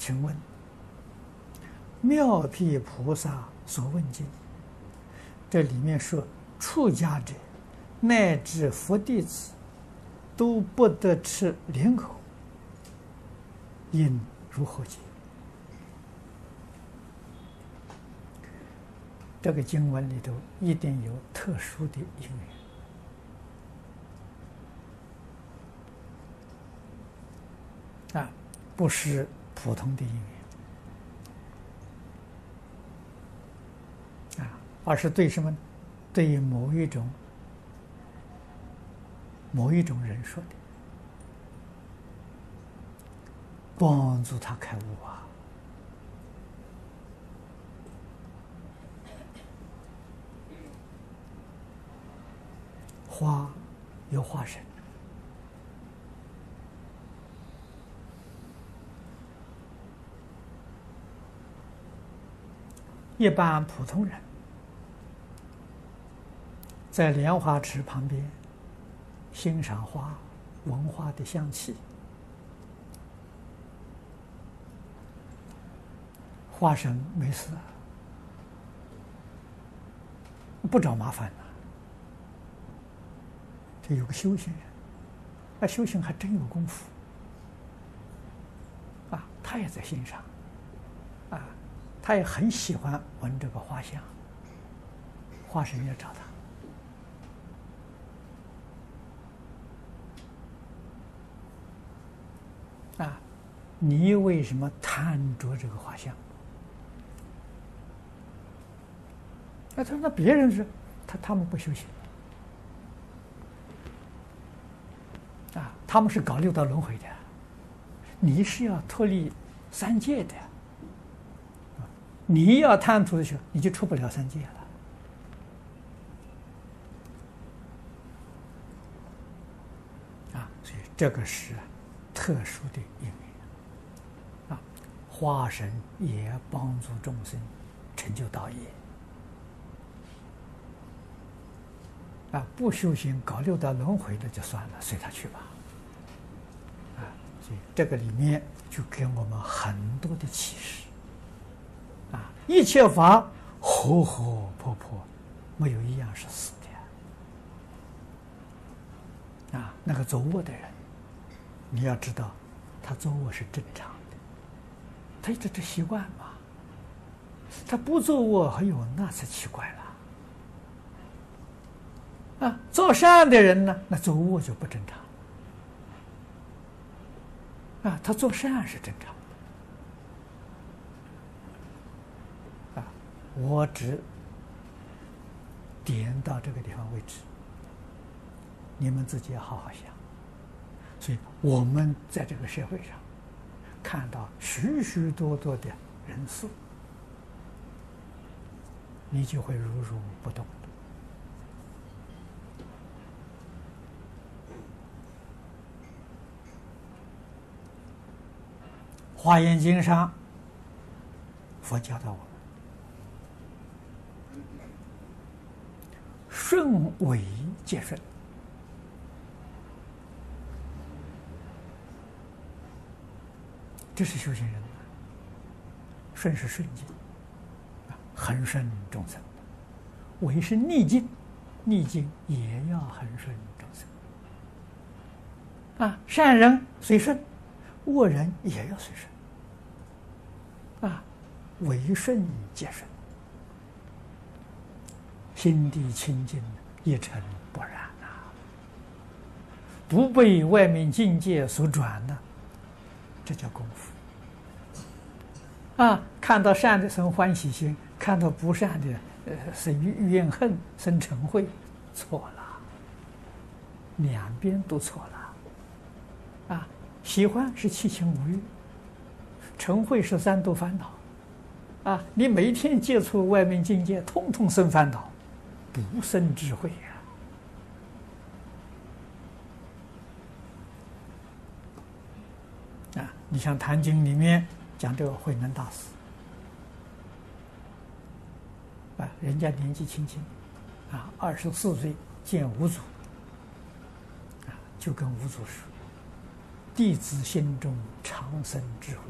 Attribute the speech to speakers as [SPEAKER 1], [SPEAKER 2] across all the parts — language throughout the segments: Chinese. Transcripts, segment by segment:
[SPEAKER 1] 请问，妙毗菩萨所问经，这里面说，出家者乃至佛弟子都不得吃莲藕，应如何解？这个经文里头一定有特殊的因缘啊，不是普通的因缘啊，而是对什么？对于某一种某一种人说的，帮助他开悟啊。花有花神，一般普通人，在莲花池旁边欣赏花、闻花的香气，花神没事，不找麻烦这。有个修行人，那修行还真有功夫，啊，他也在欣赏，他也很喜欢闻这个花香，花神要找他，啊，你为什么贪着这个花香？那他说那别人是，他他们不修行。啊他们是搞六道轮回的，你是要脱离三界的，你要贪图的时候，你就出不了三界了。啊，所以这个是特殊的因缘。啊，花神也帮助众生成就道业。啊，不修行搞六道轮回的就算了，随他去吧。啊这个里面就给我们很多的启示！一切法活活泼泼，没有一样是死的啊！那个作恶的人，你要知道，他作恶是正常的，他这这习惯嘛。他不作恶，哎呦那才奇怪了啊！做善的人呢，那作恶就不正常。啊，他做善是正常的。啊，我只点到这个地方为止，你们自己要好好想。所以我们在这个社会上看到许许多多的人事，你就会如如不动。《华严经》上，佛教导我们：顺为皆顺，这是修行人。顺是顺境，恒顺众生；为是逆境，逆境也要恒顺众生。啊，善人随顺，恶人也要随顺。啊，为顺皆顺，心地清净，一尘不染呐、不被外面境界所转呢，这叫功夫。啊，看到善的生欢喜心，看到不善的呃生怨恨、生嗔恚，错了，两边都错了。啊，喜欢是七情五欲。嗔恚是三毒烦恼，啊！你每天接触外面境界，通通生烦恼，不生智慧呀！啊，你像《坛经》里面讲这个慧能大师，啊，人家年纪轻轻，啊，二十四岁见五祖，啊，就跟五祖说：“弟子心中常生智慧。”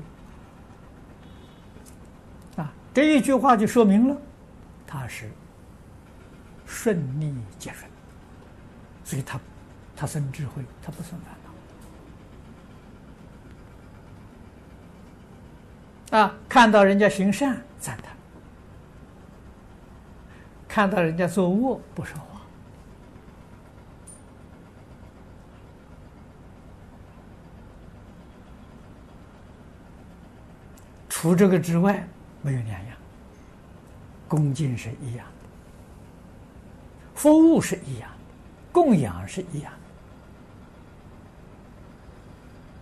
[SPEAKER 1] 啊这一句话就说明了，他是顺利结顺，所以他他生智慧，他不生烦恼。啊，看到人家行善赞叹，看到人家做恶不说话。除这个之外，没有两样。恭敬是一样，服务是一样的，供养是一样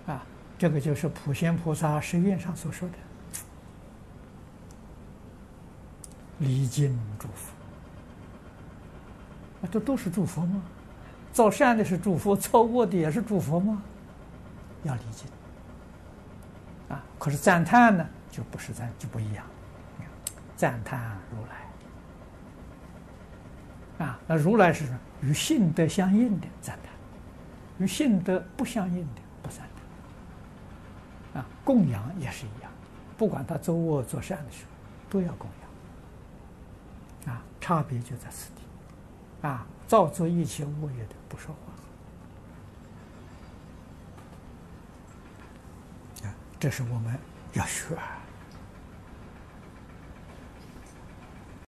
[SPEAKER 1] 的。啊，这个就是普贤菩萨誓愿上所说的礼敬祝福。啊，这都是祝福吗？造善的是祝福，造恶的也是祝福吗？要礼敬。啊，可是赞叹呢？就不是赞，就不一样。赞叹如来啊，那如来是与性德相应的赞叹，与性德不相应的不赞叹。啊，供养也是一样，不管他作恶作善的时候，都要供养。啊，差别就在此地。啊，造作一切恶业的不说话。啊，这是我们要学。